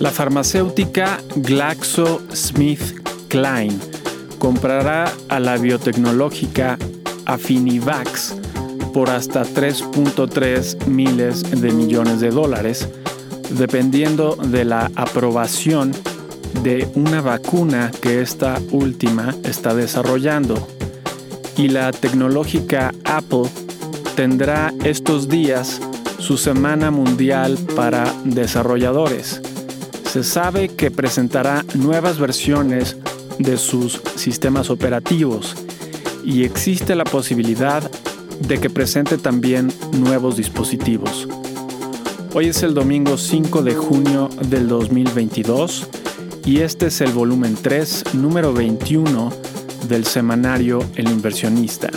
La farmacéutica GlaxoSmithKline comprará a la biotecnológica Affinivax por hasta 3.3 miles de millones de dólares, dependiendo de la aprobación de una vacuna que esta última está desarrollando. Y la tecnológica Apple tendrá estos días su Semana Mundial para Desarrolladores. Se sabe que presentará nuevas versiones de sus sistemas operativos y existe la posibilidad de que presente también nuevos dispositivos. Hoy es el domingo 5 de junio del 2022 y este es el volumen 3, número 21 del semanario El inversionista.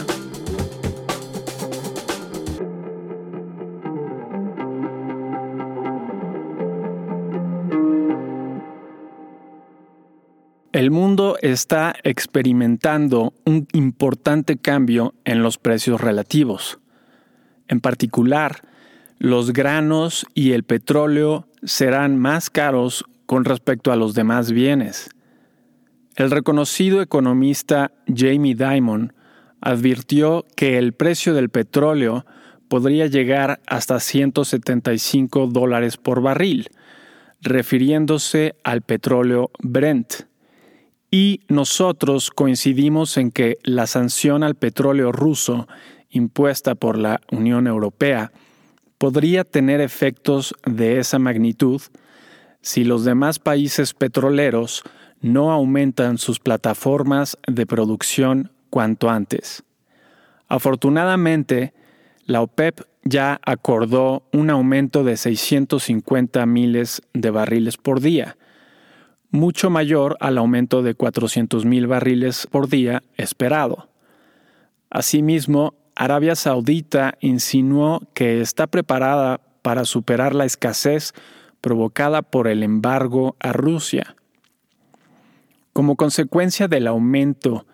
El mundo está experimentando un importante cambio en los precios relativos. En particular, los granos y el petróleo serán más caros con respecto a los demás bienes. El reconocido economista Jamie Dimon advirtió que el precio del petróleo podría llegar hasta 175 dólares por barril, refiriéndose al petróleo Brent. Y nosotros coincidimos en que la sanción al petróleo ruso impuesta por la Unión Europea podría tener efectos de esa magnitud si los demás países petroleros no aumentan sus plataformas de producción cuanto antes. Afortunadamente, la OPEP ya acordó un aumento de 650 miles de barriles por día, mucho mayor al aumento de 400.000 barriles por día esperado. Asimismo, Arabia Saudita insinuó que está preparada para superar la escasez provocada por el embargo a Rusia. Como consecuencia del aumento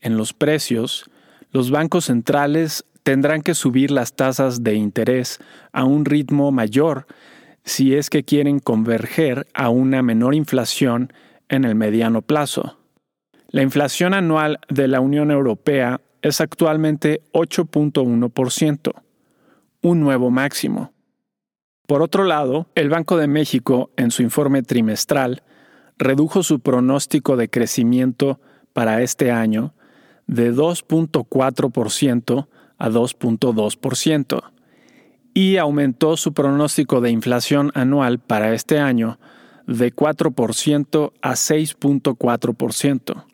en los precios, los bancos centrales tendrán que subir las tasas de interés a un ritmo mayor si es que quieren converger a una menor inflación en el mediano plazo. La inflación anual de la Unión Europea es actualmente 8.1%, un nuevo máximo. Por otro lado, el Banco de México, en su informe trimestral, redujo su pronóstico de crecimiento para este año de 2.4% a 2.2% y aumentó su pronóstico de inflación anual para este año de 4% a 6.4%.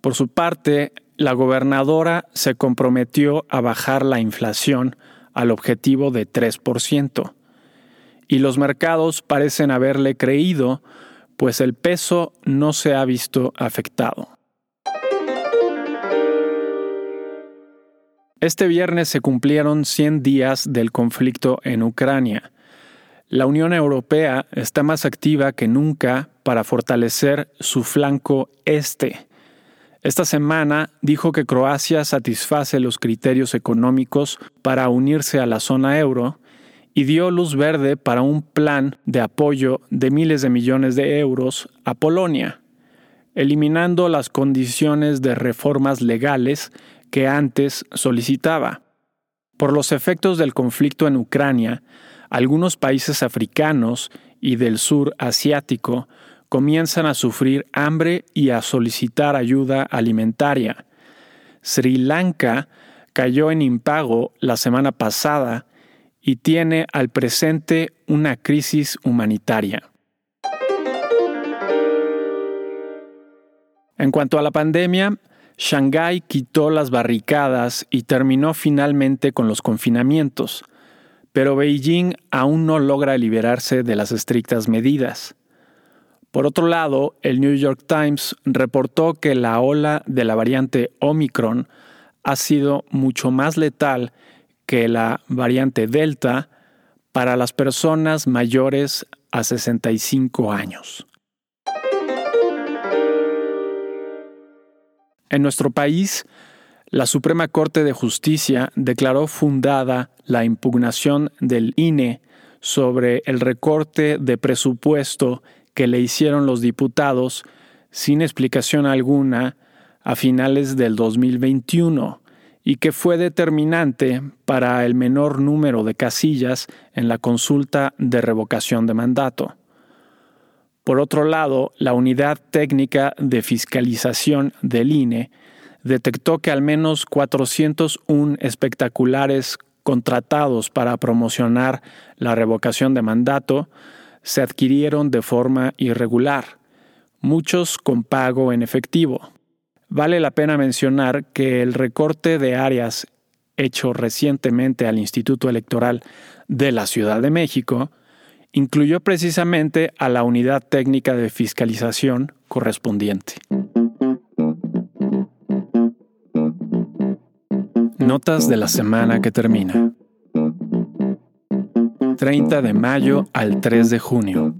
Por su parte, la gobernadora se comprometió a bajar la inflación al objetivo de 3%, y los mercados parecen haberle creído, pues el peso no se ha visto afectado. Este viernes se cumplieron 100 días del conflicto en Ucrania. La Unión Europea está más activa que nunca para fortalecer su flanco este. Esta semana dijo que Croacia satisface los criterios económicos para unirse a la zona euro y dio luz verde para un plan de apoyo de miles de millones de euros a Polonia, eliminando las condiciones de reformas legales que antes solicitaba. Por los efectos del conflicto en Ucrania, algunos países africanos y del sur asiático comienzan a sufrir hambre y a solicitar ayuda alimentaria. Sri Lanka cayó en impago la semana pasada y tiene al presente una crisis humanitaria. En cuanto a la pandemia, Shanghái quitó las barricadas y terminó finalmente con los confinamientos, pero Beijing aún no logra liberarse de las estrictas medidas. Por otro lado, el New York Times reportó que la ola de la variante Omicron ha sido mucho más letal que la variante Delta para las personas mayores a 65 años. En nuestro país, la Suprema Corte de Justicia declaró fundada la impugnación del INE sobre el recorte de presupuesto que le hicieron los diputados sin explicación alguna a finales del 2021 y que fue determinante para el menor número de casillas en la consulta de revocación de mandato. Por otro lado, la Unidad Técnica de Fiscalización del INE detectó que al menos 401 espectaculares contratados para promocionar la revocación de mandato se adquirieron de forma irregular, muchos con pago en efectivo. Vale la pena mencionar que el recorte de áreas hecho recientemente al Instituto Electoral de la Ciudad de México incluyó precisamente a la unidad técnica de fiscalización correspondiente. Notas de la semana que termina. 30 de mayo al 3 de junio.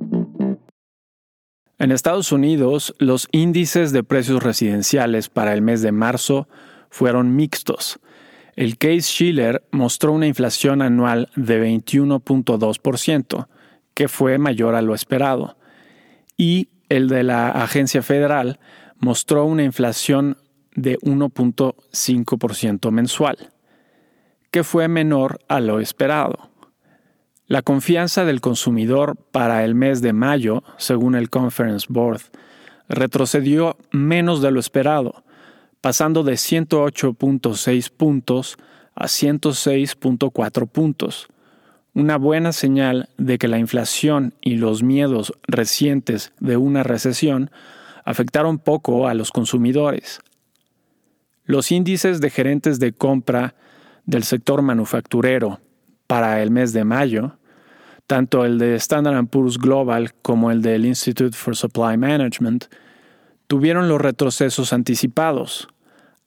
En Estados Unidos, los índices de precios residenciales para el mes de marzo fueron mixtos. El Case Schiller mostró una inflación anual de 21.2%, que fue mayor a lo esperado, y el de la Agencia Federal mostró una inflación de 1.5% mensual, que fue menor a lo esperado. La confianza del consumidor para el mes de mayo, según el Conference Board, retrocedió menos de lo esperado, pasando de 108.6 puntos a 106.4 puntos, una buena señal de que la inflación y los miedos recientes de una recesión afectaron poco a los consumidores. Los índices de gerentes de compra del sector manufacturero para el mes de mayo tanto el de Standard Poor's Global como el del Institute for Supply Management, tuvieron los retrocesos anticipados.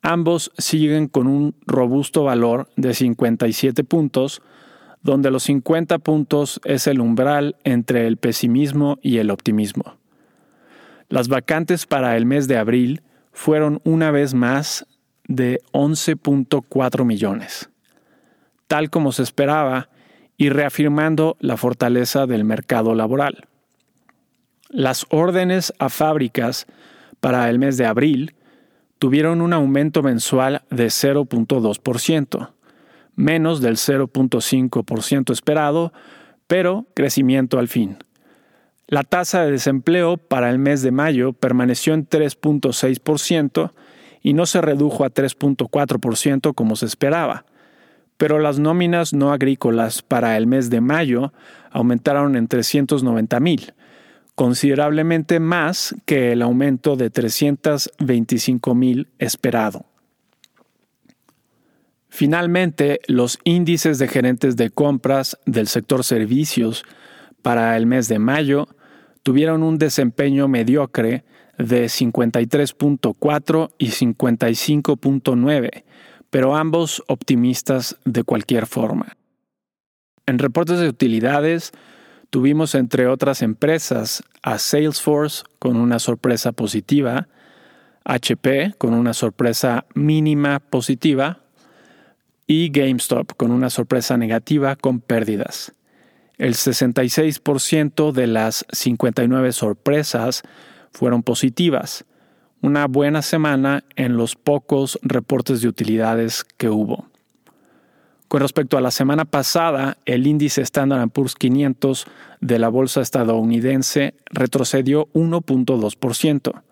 Ambos siguen con un robusto valor de 57 puntos, donde los 50 puntos es el umbral entre el pesimismo y el optimismo. Las vacantes para el mes de abril fueron una vez más de 11.4 millones. Tal como se esperaba, y reafirmando la fortaleza del mercado laboral. Las órdenes a fábricas para el mes de abril tuvieron un aumento mensual de 0.2%, menos del 0.5% esperado, pero crecimiento al fin. La tasa de desempleo para el mes de mayo permaneció en 3.6% y no se redujo a 3.4% como se esperaba, pero las nóminas no agrícolas para el mes de mayo aumentaron en 390 mil, considerablemente más que el aumento de 325 mil esperado. Finalmente, los índices de gerentes de compras del sector servicios para el mes de mayo tuvieron un desempeño mediocre de 53.4 y 55.9, pero ambos optimistas de cualquier forma. En reportes de utilidades, tuvimos entre otras empresas a Salesforce con una sorpresa positiva, HP con una sorpresa mínima positiva y GameStop con una sorpresa negativa con pérdidas. El 66% de las 59 sorpresas fueron positivas, una buena semana en los pocos reportes de utilidades que hubo. Con respecto a la semana pasada, el índice Standard Poor's 500 de la bolsa estadounidense retrocedió 1.2%.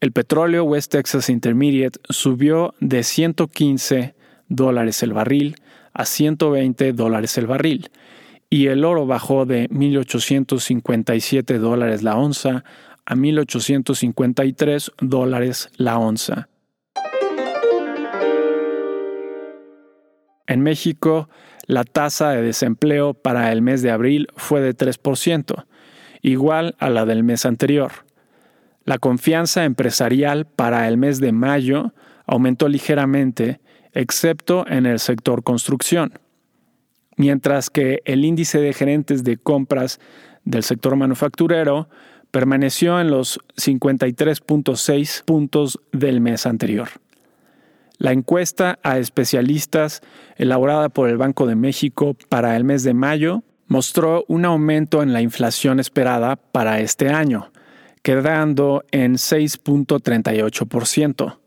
El petróleo West Texas Intermediate subió de 115 dólares el barril a 120 dólares el barril y el oro bajó de 1.857 dólares la onza a 1.853 dólares la onza. En México, la tasa de desempleo para el mes de abril fue de 3%, igual a la del mes anterior. La confianza empresarial para el mes de mayo aumentó ligeramente, excepto en el sector construcción, mientras que el índice de gerentes de compras del sector manufacturero permaneció en los 53.6 puntos del mes anterior. La encuesta a especialistas elaborada por el Banco de México para el mes de mayo mostró un aumento en la inflación esperada para este año, quedando en 6.38%,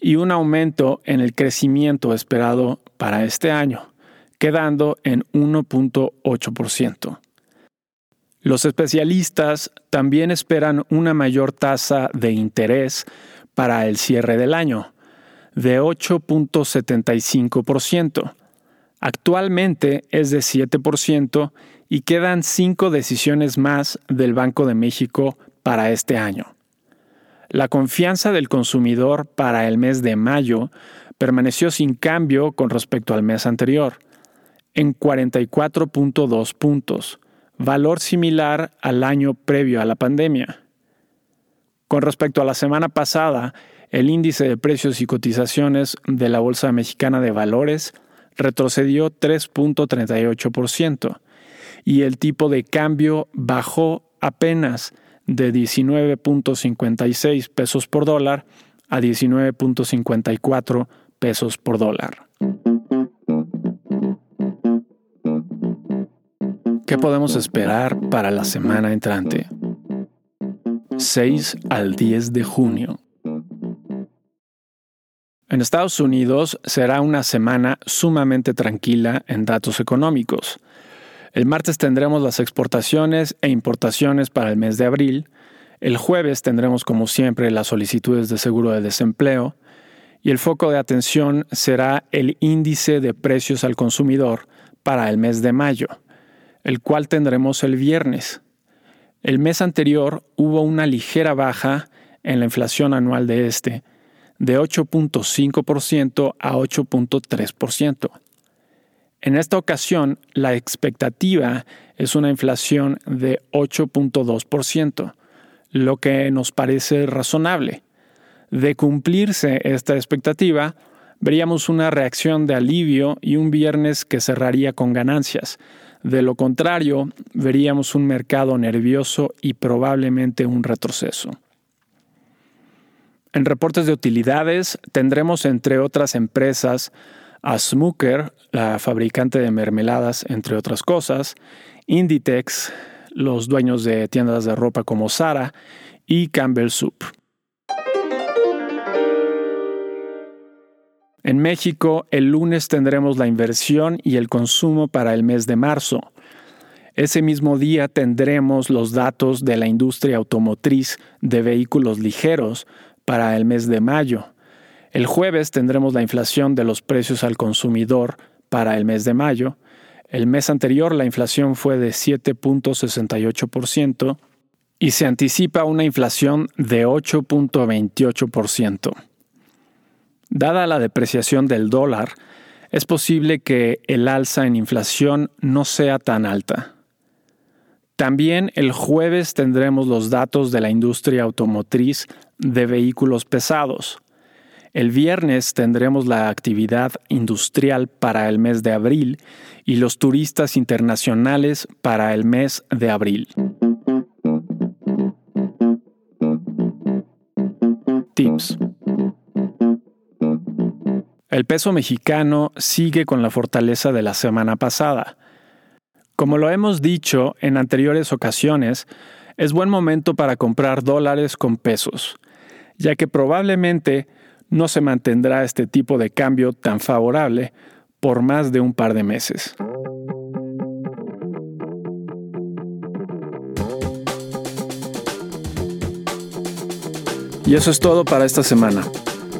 y un aumento en el crecimiento esperado para este año, quedando en 1.8%. Los especialistas también esperan una mayor tasa de interés para el cierre del año, de 8.75%. Actualmente es de 7% y quedan cinco decisiones más del Banco de México para este año. La confianza del consumidor para el mes de mayo permaneció sin cambio con respecto al mes anterior, en 44.2 puntos, valor similar al año previo a la pandemia. Con respecto a la semana pasada, el índice de precios y cotizaciones de la Bolsa Mexicana de Valores retrocedió 3.38% y el tipo de cambio bajó apenas de 19.56 pesos por dólar a 19.54 pesos por dólar. ¿Qué podemos esperar para la semana entrante? 6 al 10 de junio. En Estados Unidos será una semana sumamente tranquila en datos económicos. El martes tendremos las exportaciones e importaciones para el mes de abril. El jueves tendremos como siempre las solicitudes de seguro de desempleo. Y el foco de atención será el índice de precios al consumidor para el mes de mayo el cual tendremos el viernes. El mes anterior hubo una ligera baja en la inflación anual de este, de 8.5% a 8.3%. En esta ocasión, la expectativa es una inflación de 8.2%, lo que nos parece razonable. De cumplirse esta expectativa, veríamos una reacción de alivio y un viernes que cerraría con ganancias, de lo contrario, veríamos un mercado nervioso y probablemente un retroceso. En reportes de utilidades tendremos entre otras empresas a Smooker, la fabricante de mermeladas, entre otras cosas, Inditex, los dueños de tiendas de ropa como Zara y Campbell Soup. En México, el lunes tendremos la inversión y el consumo para el mes de marzo. Ese mismo día tendremos los datos de la industria automotriz de vehículos ligeros para el mes de mayo. El jueves tendremos la inflación de los precios al consumidor para el mes de mayo. El mes anterior la inflación fue de 7.68% y se anticipa una inflación de 8.28%. Dada la depreciación del dólar, es posible que el alza en inflación no sea tan alta. También el jueves tendremos los datos de la industria automotriz de vehículos pesados. El viernes tendremos la actividad industrial para el mes de abril y los turistas internacionales para el mes de abril. Tips. El peso mexicano sigue con la fortaleza de la semana pasada. Como lo hemos dicho en anteriores ocasiones, es buen momento para comprar dólares con pesos, ya que probablemente no se mantendrá este tipo de cambio tan favorable por más de un par de meses. Y eso es todo para esta semana.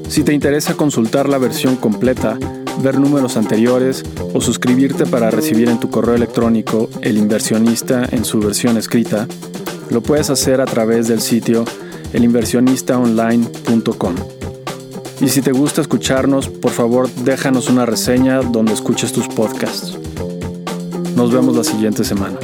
Si te interesa consultar la versión completa, ver números anteriores o suscribirte para recibir en tu correo electrónico El inversionista en su versión escrita, lo puedes hacer a través del sitio elinversionistaonline.com. Y si te gusta escucharnos, por favor déjanos una reseña donde escuches tus podcasts. Nos vemos la siguiente semana.